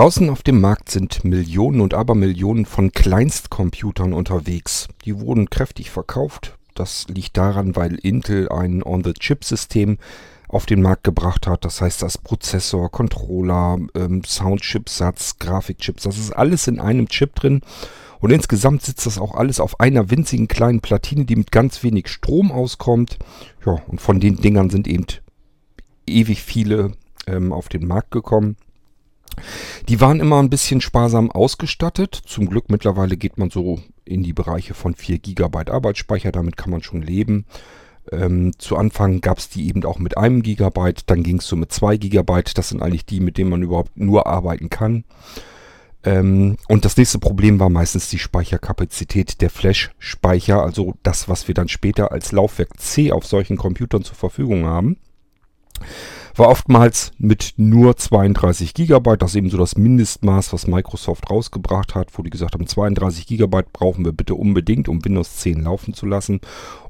Draußen auf dem Markt sind Millionen und Abermillionen von Kleinstcomputern unterwegs. Die wurden kräftig verkauft. Das liegt daran, weil Intel ein On-the-Chip-System auf den Markt gebracht hat. Das heißt, das Prozessor, Controller, ähm, Soundchipsatz, Grafikchips, das ist alles in einem Chip drin. Und insgesamt sitzt das auch alles auf einer winzigen kleinen Platine, die mit ganz wenig Strom auskommt. Ja, und von den Dingern sind eben ewig viele ähm, auf den Markt gekommen. Die waren immer ein bisschen sparsam ausgestattet. Zum Glück mittlerweile geht man so in die Bereiche von 4 GB Arbeitsspeicher. Damit kann man schon leben. Ähm, zu Anfang gab es die eben auch mit einem Gigabyte, dann ging es so mit 2 Gigabyte. Das sind eigentlich die, mit denen man überhaupt nur arbeiten kann. Ähm, und das nächste Problem war meistens die Speicherkapazität der Flash-Speicher, also das, was wir dann später als Laufwerk C auf solchen Computern zur Verfügung haben war oftmals mit nur 32 GB. Das ist eben so das Mindestmaß, was Microsoft rausgebracht hat, wo die gesagt haben, 32 GB brauchen wir bitte unbedingt, um Windows 10 laufen zu lassen.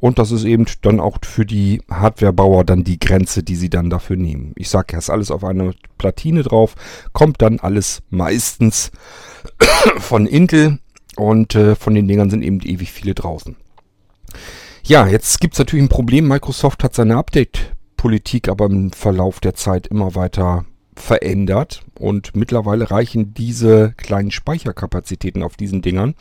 Und das ist eben dann auch für die Hardwarebauer dann die Grenze, die sie dann dafür nehmen. Ich sage, ist alles auf einer Platine drauf, kommt dann alles meistens von Intel und äh, von den Dingern sind eben ewig viele draußen. Ja, jetzt gibt es natürlich ein Problem. Microsoft hat seine Update Politik aber im Verlauf der Zeit immer weiter verändert und mittlerweile reichen diese kleinen Speicherkapazitäten auf diesen Dingern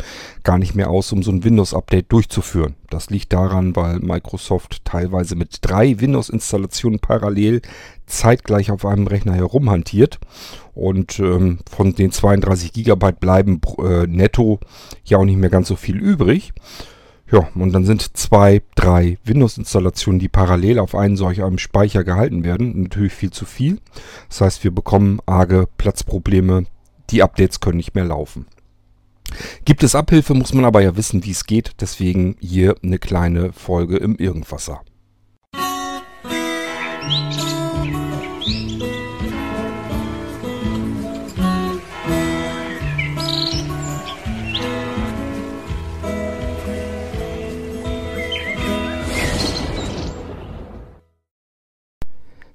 gar nicht mehr aus, um so ein Windows-Update durchzuführen. Das liegt daran, weil Microsoft teilweise mit drei Windows-Installationen parallel zeitgleich auf einem Rechner herumhantiert und ähm, von den 32 Gigabyte bleiben äh, netto ja auch nicht mehr ganz so viel übrig. Ja, und dann sind zwei, drei Windows-Installationen, die parallel auf einen solch einem Speicher gehalten werden. Natürlich viel zu viel. Das heißt, wir bekommen arge Platzprobleme. Die Updates können nicht mehr laufen. Gibt es Abhilfe, muss man aber ja wissen, wie es geht. Deswegen hier eine kleine Folge im Irgendwasser. Musik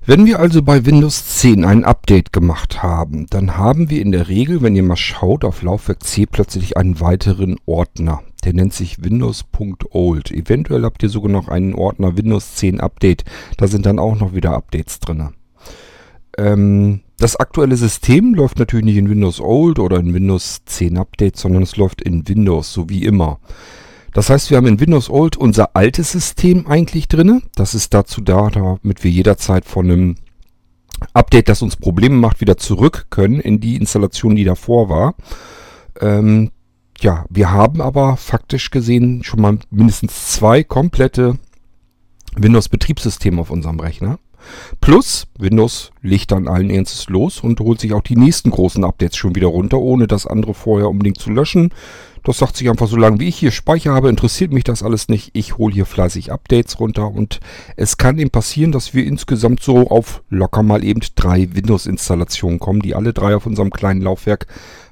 Wenn wir also bei Windows 10 ein Update gemacht haben, dann haben wir in der Regel, wenn ihr mal schaut, auf Laufwerk C plötzlich einen weiteren Ordner. Der nennt sich Windows.old. Eventuell habt ihr sogar noch einen Ordner Windows 10 Update. Da sind dann auch noch wieder Updates drin. Ähm, das aktuelle System läuft natürlich nicht in Windows Old oder in Windows 10 Update, sondern es läuft in Windows, so wie immer. Das heißt, wir haben in Windows Old unser altes System eigentlich drinne. Das ist dazu da, damit wir jederzeit von einem Update, das uns Probleme macht, wieder zurück können in die Installation, die davor war. Ähm, ja, wir haben aber faktisch gesehen schon mal mindestens zwei komplette Windows-Betriebssysteme auf unserem Rechner. Plus, Windows legt dann allen Ernstes los und holt sich auch die nächsten großen Updates schon wieder runter, ohne das andere vorher unbedingt zu löschen. Das sagt sich einfach, solange wie ich hier Speicher habe, interessiert mich das alles nicht. Ich hole hier fleißig Updates runter und es kann eben passieren, dass wir insgesamt so auf locker mal eben drei Windows-Installationen kommen, die alle drei auf unserem kleinen Laufwerk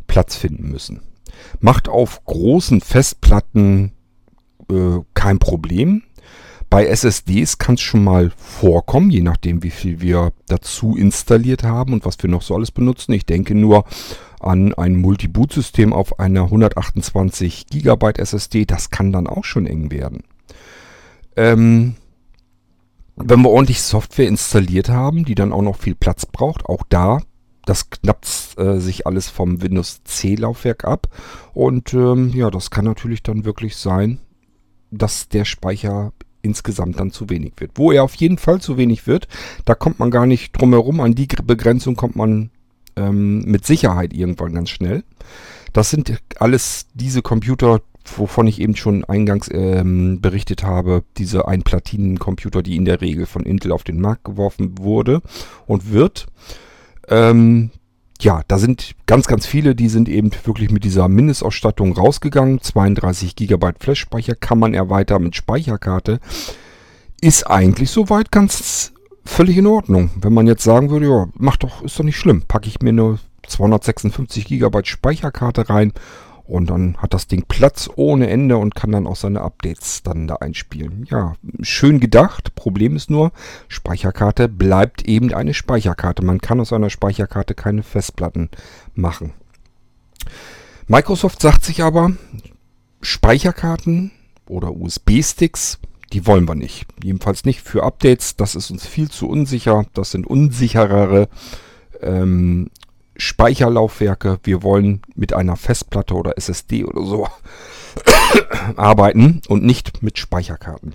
Platz finden müssen. Macht auf großen Festplatten äh, kein Problem. Bei SSDs kann es schon mal vorkommen, je nachdem wie viel wir dazu installiert haben und was wir noch so alles benutzen. Ich denke nur an ein Multi-Boot-System auf einer 128 GB SSD. Das kann dann auch schon eng werden. Ähm, wenn wir ordentlich Software installiert haben, die dann auch noch viel Platz braucht, auch da, das knappt äh, sich alles vom Windows C-Laufwerk ab. Und ähm, ja, das kann natürlich dann wirklich sein, dass der Speicher insgesamt dann zu wenig wird. Wo er auf jeden Fall zu wenig wird, da kommt man gar nicht drum herum. An die Begrenzung kommt man ähm, mit Sicherheit irgendwann ganz schnell. Das sind alles diese Computer, wovon ich eben schon eingangs ähm, berichtet habe, diese Einplatinen-Computer, die in der Regel von Intel auf den Markt geworfen wurde und wird. Ähm, ja, da sind ganz, ganz viele, die sind eben wirklich mit dieser Mindestausstattung rausgegangen. 32 GB Flash-Speicher kann man erweitern mit Speicherkarte. Ist eigentlich soweit ganz völlig in Ordnung. Wenn man jetzt sagen würde, ja, mach doch, ist doch nicht schlimm. Packe ich mir eine 256 GB Speicherkarte rein Und dann hat das Ding Platz ohne Ende und kann dann auch seine Updates dann da einspielen. Ja, schön gedacht. Problem ist nur, Speicherkarte bleibt eben eine Speicherkarte. Man kann aus einer Speicherkarte keine Festplatten machen. Microsoft sagt sich aber, Speicherkarten oder USB-Sticks, die wollen wir nicht. Jedenfalls nicht für Updates. Das ist uns viel zu unsicher. Das sind unsicherere ähm, Speicherlaufwerke. Wir wollen mit einer Festplatte oder SSD oder so arbeiten und nicht mit Speicherkarten.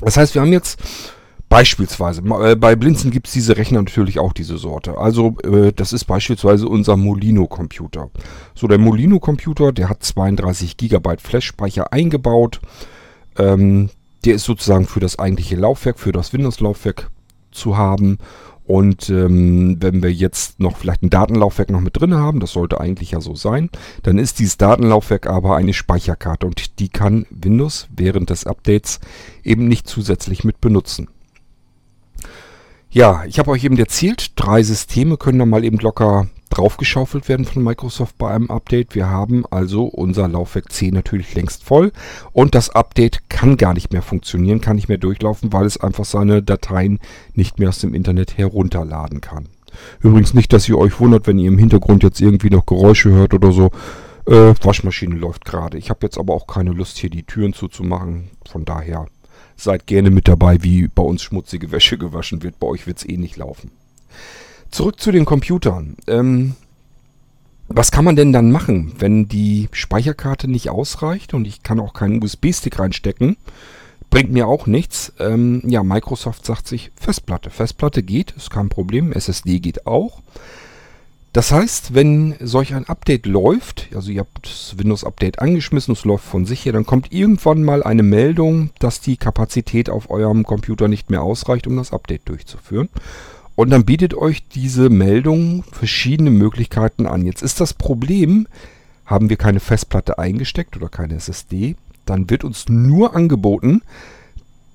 Das heißt, wir haben jetzt beispielsweise, äh, bei Blinzen gibt es diese Rechner natürlich auch diese Sorte. Also äh, das ist beispielsweise unser Molino-Computer. So, der Molino-Computer, der hat 32 GB Flash-Speicher eingebaut. Ähm, der ist sozusagen für das eigentliche Laufwerk, für das Windows-Laufwerk zu haben und ähm, wenn wir jetzt noch vielleicht ein Datenlaufwerk noch mit drin haben, das sollte eigentlich ja so sein, dann ist dieses Datenlaufwerk aber eine Speicherkarte und die kann Windows während des Updates eben nicht zusätzlich mit benutzen. Ja, ich habe euch eben erzählt, drei Systeme können da mal eben locker draufgeschaufelt werden von Microsoft bei einem Update. Wir haben also unser Laufwerk C natürlich längst voll und das Update kann gar nicht mehr funktionieren, kann nicht mehr durchlaufen, weil es einfach seine Dateien nicht mehr aus dem Internet herunterladen kann. Übrigens nicht, dass ihr euch wundert, wenn ihr im Hintergrund jetzt irgendwie noch Geräusche hört oder so. Äh, Waschmaschine läuft gerade. Ich habe jetzt aber auch keine Lust, hier die Türen zuzumachen. Von daher seid gerne mit dabei, wie bei uns schmutzige Wäsche gewaschen wird. Bei euch wird es eh nicht laufen. Zurück zu den Computern. Ähm, was kann man denn dann machen, wenn die Speicherkarte nicht ausreicht und ich kann auch keinen USB-Stick reinstecken? Bringt mir auch nichts. Ähm, ja, Microsoft sagt sich Festplatte. Festplatte geht, ist kein Problem. SSD geht auch. Das heißt, wenn solch ein Update läuft, also ihr habt das Windows-Update angeschmissen, es läuft von sich her, dann kommt irgendwann mal eine Meldung, dass die Kapazität auf eurem Computer nicht mehr ausreicht, um das Update durchzuführen. Und dann bietet euch diese Meldung verschiedene Möglichkeiten an. Jetzt ist das Problem, haben wir keine Festplatte eingesteckt oder keine SSD, dann wird uns nur angeboten,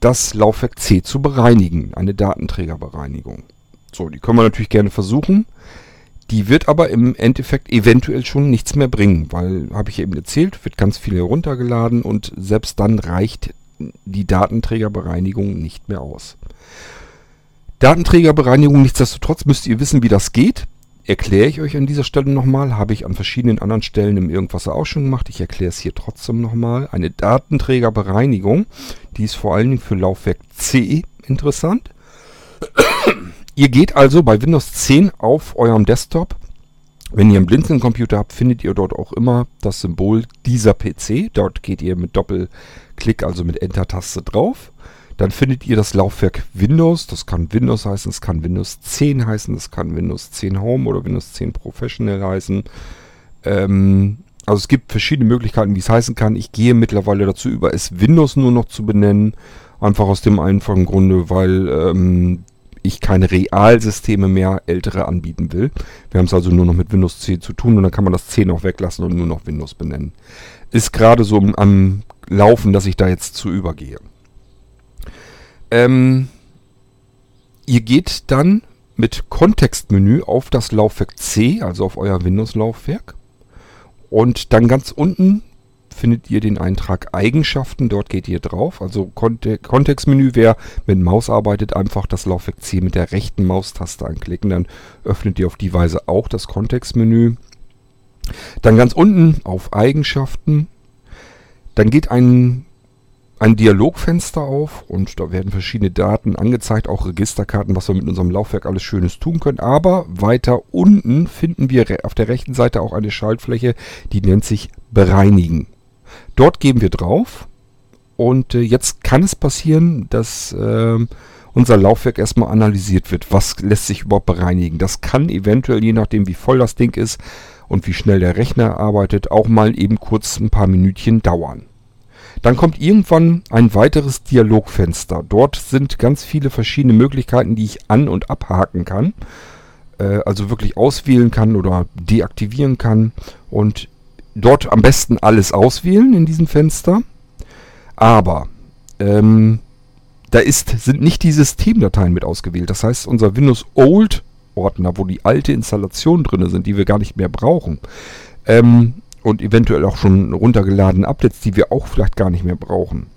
das Laufwerk C zu bereinigen, eine Datenträgerbereinigung. So, die können wir natürlich gerne versuchen. Die wird aber im Endeffekt eventuell schon nichts mehr bringen, weil, habe ich eben erzählt, wird ganz viel heruntergeladen und selbst dann reicht die Datenträgerbereinigung nicht mehr aus. Datenträgerbereinigung, nichtsdestotrotz müsst ihr wissen, wie das geht. Erkläre ich euch an dieser Stelle nochmal. Habe ich an verschiedenen anderen Stellen im Irgendwasser auch schon gemacht. Ich erkläre es hier trotzdem nochmal. Eine Datenträgerbereinigung, die ist vor allen Dingen für Laufwerk C interessant. Ihr geht also bei Windows 10 auf eurem Desktop. Wenn ihr einen Blinzeln-Computer habt, findet ihr dort auch immer das Symbol dieser PC. Dort geht ihr mit Doppelklick, also mit Enter-Taste drauf. Dann findet ihr das Laufwerk Windows. Das kann Windows heißen, es kann Windows 10 heißen, es kann Windows 10 Home oder Windows 10 Professional heißen. Ähm, also es gibt verschiedene Möglichkeiten, wie es heißen kann. Ich gehe mittlerweile dazu über, es Windows nur noch zu benennen. Einfach aus dem einfachen Grunde, weil ähm, ich keine Realsysteme mehr ältere anbieten will. Wir haben es also nur noch mit Windows 10 zu tun und dann kann man das 10 auch weglassen und nur noch Windows benennen. Ist gerade so am Laufen, dass ich da jetzt zu übergehe. Ähm, ihr geht dann mit Kontextmenü auf das Laufwerk C, also auf euer Windows-Laufwerk. Und dann ganz unten findet ihr den Eintrag Eigenschaften. Dort geht ihr drauf. Also Konte Kontextmenü, wer mit Maus arbeitet, einfach das Laufwerk C mit der rechten Maustaste anklicken. Dann öffnet ihr auf die Weise auch das Kontextmenü. Dann ganz unten auf Eigenschaften. Dann geht ein ein Dialogfenster auf und da werden verschiedene Daten angezeigt, auch Registerkarten, was wir mit unserem Laufwerk alles Schönes tun können. Aber weiter unten finden wir auf der rechten Seite auch eine Schaltfläche, die nennt sich Bereinigen. Dort geben wir drauf und äh, jetzt kann es passieren, dass äh, unser Laufwerk erstmal analysiert wird. Was lässt sich überhaupt bereinigen? Das kann eventuell, je nachdem wie voll das Ding ist und wie schnell der Rechner arbeitet, auch mal eben kurz ein paar Minütchen dauern. Dann kommt irgendwann ein weiteres Dialogfenster. Dort sind ganz viele verschiedene Möglichkeiten, die ich an- und abhaken kann. Äh, also wirklich auswählen kann oder deaktivieren kann. Und dort am besten alles auswählen in diesem Fenster. Aber ähm, da ist, sind nicht die Systemdateien mit ausgewählt. Das heißt, unser Windows Old Ordner, wo die alte Installation drin sind, die wir gar nicht mehr brauchen, ähm, und eventuell auch schon runtergeladene Updates, die wir auch vielleicht gar nicht mehr brauchen.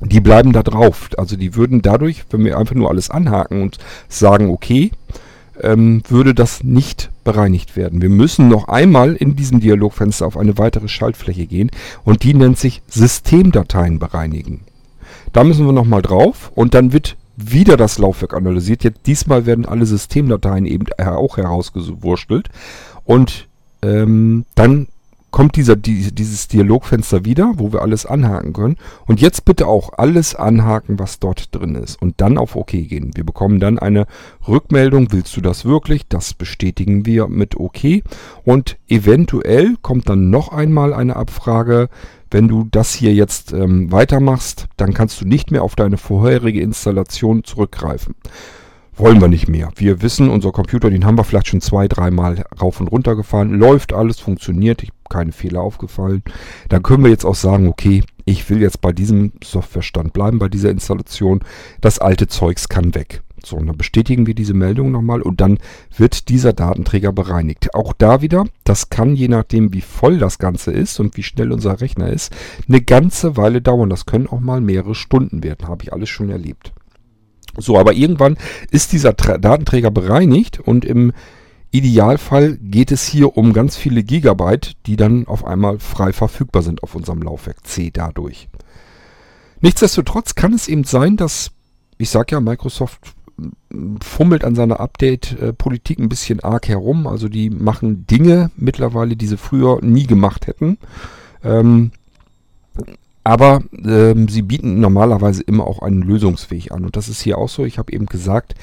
Die bleiben da drauf. Also die würden dadurch, wenn wir einfach nur alles anhaken und sagen, okay, ähm, würde das nicht bereinigt werden. Wir müssen noch einmal in diesem Dialogfenster auf eine weitere Schaltfläche gehen und die nennt sich Systemdateien bereinigen. Da müssen wir nochmal drauf und dann wird wieder das Laufwerk analysiert. Jetzt diesmal werden alle Systemdateien eben auch herausgewurstelt und ähm, dann kommt dieser, die, dieses Dialogfenster wieder, wo wir alles anhaken können. Und jetzt bitte auch alles anhaken, was dort drin ist. Und dann auf OK gehen. Wir bekommen dann eine Rückmeldung. Willst du das wirklich? Das bestätigen wir mit OK. Und eventuell kommt dann noch einmal eine Abfrage. Wenn du das hier jetzt ähm, weitermachst, dann kannst du nicht mehr auf deine vorherige Installation zurückgreifen wollen wir nicht mehr. Wir wissen, unser Computer, den haben wir vielleicht schon zwei, dreimal rauf und runter gefahren. Läuft alles, funktioniert, ich, keine Fehler aufgefallen. Dann können wir jetzt auch sagen, okay, ich will jetzt bei diesem Softwarestand bleiben, bei dieser Installation. Das alte Zeugs kann weg. So, und dann bestätigen wir diese Meldung nochmal und dann wird dieser Datenträger bereinigt. Auch da wieder, das kann je nachdem, wie voll das Ganze ist und wie schnell unser Rechner ist, eine ganze Weile dauern. Das können auch mal mehrere Stunden werden, habe ich alles schon erlebt. So, aber irgendwann ist dieser Tra Datenträger bereinigt und im Idealfall geht es hier um ganz viele Gigabyte, die dann auf einmal frei verfügbar sind auf unserem Laufwerk C dadurch. Nichtsdestotrotz kann es eben sein, dass, ich sage ja, Microsoft fummelt an seiner Update-Politik ein bisschen arg herum. Also die machen Dinge mittlerweile, die sie früher nie gemacht hätten. Ähm, aber ähm, sie bieten normalerweise immer auch einen Lösungsweg an. Und das ist hier auch so. Ich habe eben gesagt,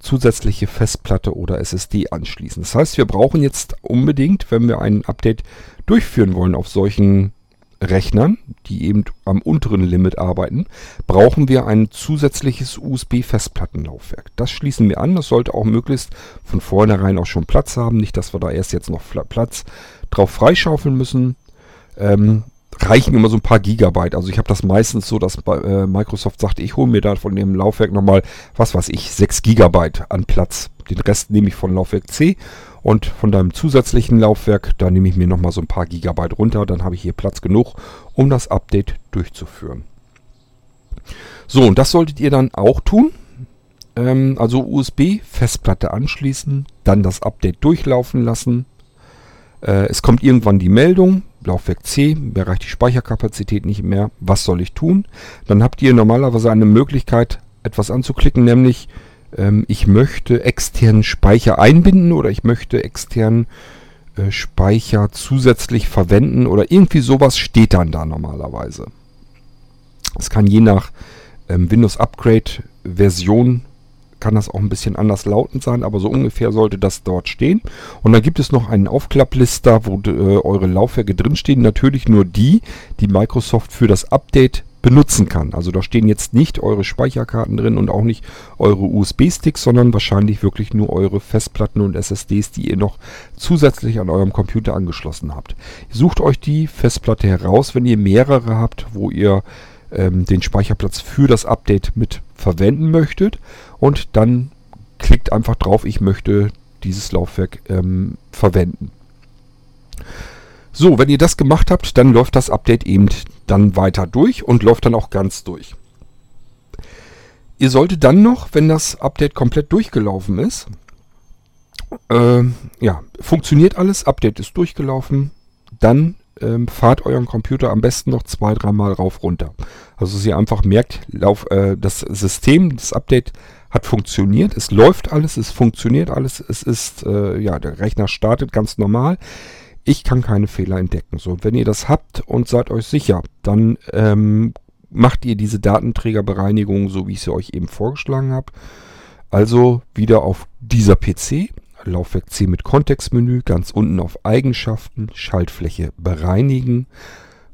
zusätzliche Festplatte oder SSD anschließen. Das heißt, wir brauchen jetzt unbedingt, wenn wir ein Update durchführen wollen auf solchen Rechnern, die eben am unteren Limit arbeiten, brauchen wir ein zusätzliches USB-Festplattenlaufwerk. Das schließen wir an. Das sollte auch möglichst von vornherein auch schon Platz haben. Nicht, dass wir da erst jetzt noch Platz drauf freischaufeln müssen. Ähm, reichen immer so ein paar Gigabyte. Also ich habe das meistens so, dass äh, Microsoft sagt, ich hole mir da von dem Laufwerk nochmal, was weiß ich, 6 Gigabyte an Platz. Den Rest nehme ich von Laufwerk C und von deinem zusätzlichen Laufwerk, da nehme ich mir nochmal so ein paar Gigabyte runter. Dann habe ich hier Platz genug, um das Update durchzuführen. So, und das solltet ihr dann auch tun. Ähm, also USB-Festplatte anschließen, dann das Update durchlaufen lassen. Äh, es kommt irgendwann die Meldung, Laufwerk C, mir reicht die Speicherkapazität nicht mehr, was soll ich tun? Dann habt ihr normalerweise eine Möglichkeit, etwas anzuklicken, nämlich ähm, ich möchte externen Speicher einbinden oder ich möchte externen äh, Speicher zusätzlich verwenden oder irgendwie sowas steht dann da normalerweise. Es kann je nach ähm, Windows Upgrade Version kann das auch ein bisschen anders lautend sein, aber so ungefähr sollte das dort stehen. Und dann gibt es noch einen Aufklapplister, wo äh, eure Laufwerke drinstehen. Natürlich nur die, die Microsoft für das Update benutzen kann. Also da stehen jetzt nicht eure Speicherkarten drin und auch nicht eure USB-Sticks, sondern wahrscheinlich wirklich nur eure Festplatten und SSDs, die ihr noch zusätzlich an eurem Computer angeschlossen habt. Sucht euch die Festplatte heraus, wenn ihr mehrere habt, wo ihr ähm, den Speicherplatz für das Update mit verwenden möchtet und dann klickt einfach drauf, ich möchte dieses Laufwerk ähm, verwenden. So, wenn ihr das gemacht habt, dann läuft das Update eben dann weiter durch und läuft dann auch ganz durch. Ihr solltet dann noch, wenn das Update komplett durchgelaufen ist, äh, ja, funktioniert alles, Update ist durchgelaufen, dann ähm, fahrt euren Computer am besten noch zwei, dreimal rauf runter. Also dass ihr einfach merkt, lauf, äh, das System, das Update hat funktioniert, es läuft alles, es funktioniert alles, es ist, äh, ja, der Rechner startet ganz normal. Ich kann keine Fehler entdecken. So, wenn ihr das habt und seid euch sicher, dann ähm, macht ihr diese Datenträgerbereinigung, so wie ich sie euch eben vorgeschlagen habe. Also wieder auf dieser PC, Laufwerk C mit Kontextmenü, ganz unten auf Eigenschaften, Schaltfläche bereinigen,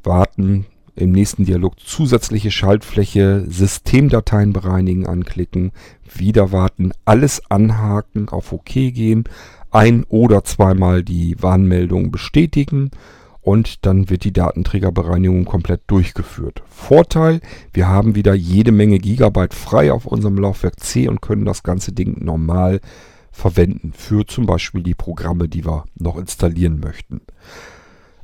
warten, im nächsten Dialog zusätzliche Schaltfläche, Systemdateien bereinigen anklicken, wieder warten, alles anhaken, auf OK gehen, ein oder zweimal die Warnmeldung bestätigen und dann wird die Datenträgerbereinigung komplett durchgeführt. Vorteil, wir haben wieder jede Menge Gigabyte frei auf unserem Laufwerk C und können das ganze Ding normal verwenden für zum Beispiel die Programme, die wir noch installieren möchten.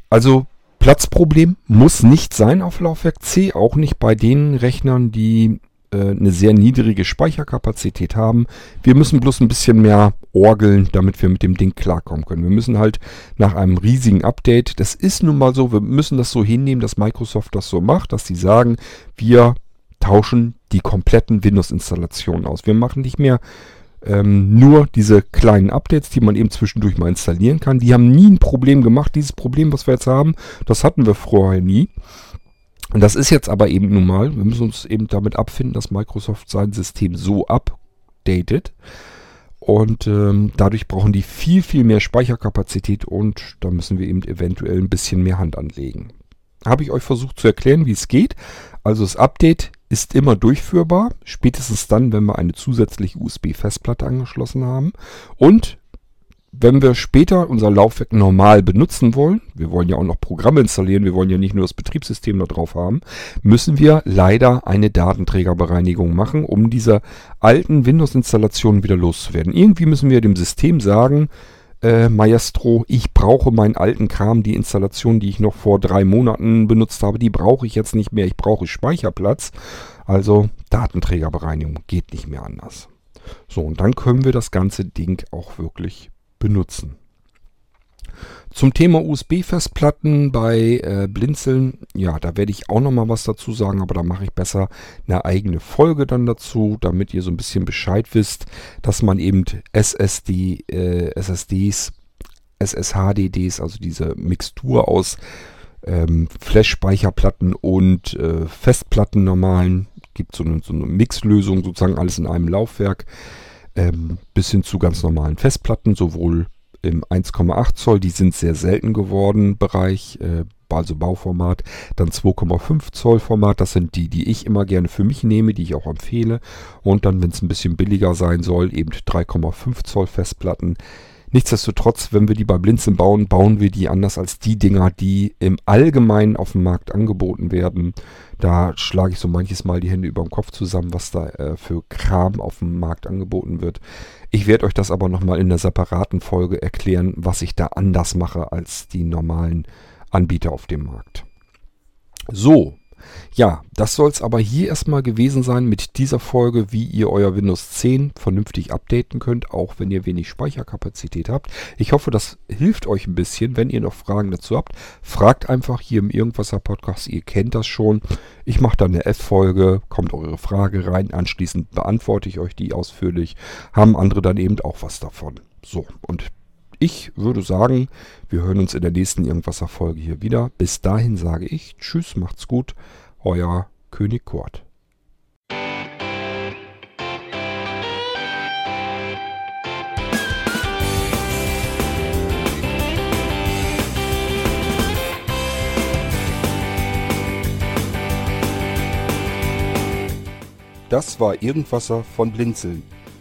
Also Platzproblem muss nicht sein auf Laufwerk C, auch nicht bei den Rechnern, die äh, eine sehr niedrige Speicherkapazität haben. Wir müssen bloß ein bisschen mehr orgeln, damit wir mit dem Ding klarkommen können. Wir müssen halt nach einem riesigen Update, das ist nun mal so, wir müssen das so hinnehmen, dass Microsoft das so macht, dass sie sagen, wir tauschen die kompletten Windows-Installationen aus. Wir machen nicht mehr ähm, nur diese kleinen Updates, die man eben zwischendurch mal installieren kann. Die haben nie ein Problem gemacht. Dieses Problem, was wir jetzt haben, das hatten wir vorher nie. Und das ist jetzt aber eben nun mal, wir müssen uns eben damit abfinden, dass Microsoft sein System so updatet. Und ähm, dadurch brauchen die viel, viel mehr Speicherkapazität und da müssen wir eben eventuell ein bisschen mehr Hand anlegen. Habe ich euch versucht zu erklären, wie es geht. Also das Update ist immer durchführbar, spätestens dann, wenn wir eine zusätzliche USB-Festplatte angeschlossen haben. Und wenn wir später unser Laufwerk normal benutzen wollen, wir wollen ja auch noch Programme installieren, wir wollen ja nicht nur das Betriebssystem da drauf haben, müssen wir leider eine Datenträgerbereinigung machen, um diese alten Windows-Installationen wieder loszuwerden. Irgendwie müssen wir dem System sagen, äh, Maestro, ich brauche meinen alten Kram, die Installation, die ich noch vor drei Monaten benutzt habe, die brauche ich jetzt nicht mehr, ich brauche Speicherplatz. Also Datenträgerbereinigung geht nicht mehr anders. So, und dann können wir das ganze Ding auch wirklich benutzen. Zum Thema USB-Festplatten bei äh, Blinzeln, ja, da werde ich auch nochmal was dazu sagen, aber da mache ich besser eine eigene Folge dann dazu, damit ihr so ein bisschen Bescheid wisst, dass man eben SSD, äh, SSDs, SSHDDs, also diese Mixtur aus ähm, Flash-Speicherplatten und äh, Festplatten normalen, gibt so eine, so eine Mixlösung, sozusagen alles in einem Laufwerk, ähm, bis hin zu ganz normalen Festplatten, sowohl im 1,8 Zoll, die sind sehr selten geworden, Bereich, äh, also Bauformat. Dann 2,5 Zoll Format, das sind die, die ich immer gerne für mich nehme, die ich auch empfehle. Und dann, wenn es ein bisschen billiger sein soll, eben 3,5 Zoll Festplatten. Nichtsdestotrotz, wenn wir die bei Blinzen bauen, bauen wir die anders als die Dinger, die im Allgemeinen auf dem Markt angeboten werden. Da schlage ich so manches Mal die Hände über dem Kopf zusammen, was da äh, für Kram auf dem Markt angeboten wird. Ich werde euch das aber nochmal in einer separaten Folge erklären, was ich da anders mache als die normalen Anbieter auf dem Markt. So, ja, das soll es aber hier erstmal gewesen sein mit dieser Folge, wie ihr euer Windows 10 vernünftig updaten könnt, auch wenn ihr wenig Speicherkapazität habt. Ich hoffe, das hilft euch ein bisschen. Wenn ihr noch Fragen dazu habt, fragt einfach hier im Irgendwasser Podcast. Ihr kennt das schon. Ich mache dann eine F-Folge, kommt eure Frage rein. Anschließend beantworte ich euch die ausführlich. Haben andere dann eben auch was davon. So, und ich würde sagen, wir hören uns in der nächsten Irgendwasser-Folge hier wieder. Bis dahin sage ich Tschüss, macht's gut, euer König Kurt. Das war Irgendwasser von Blinzeln.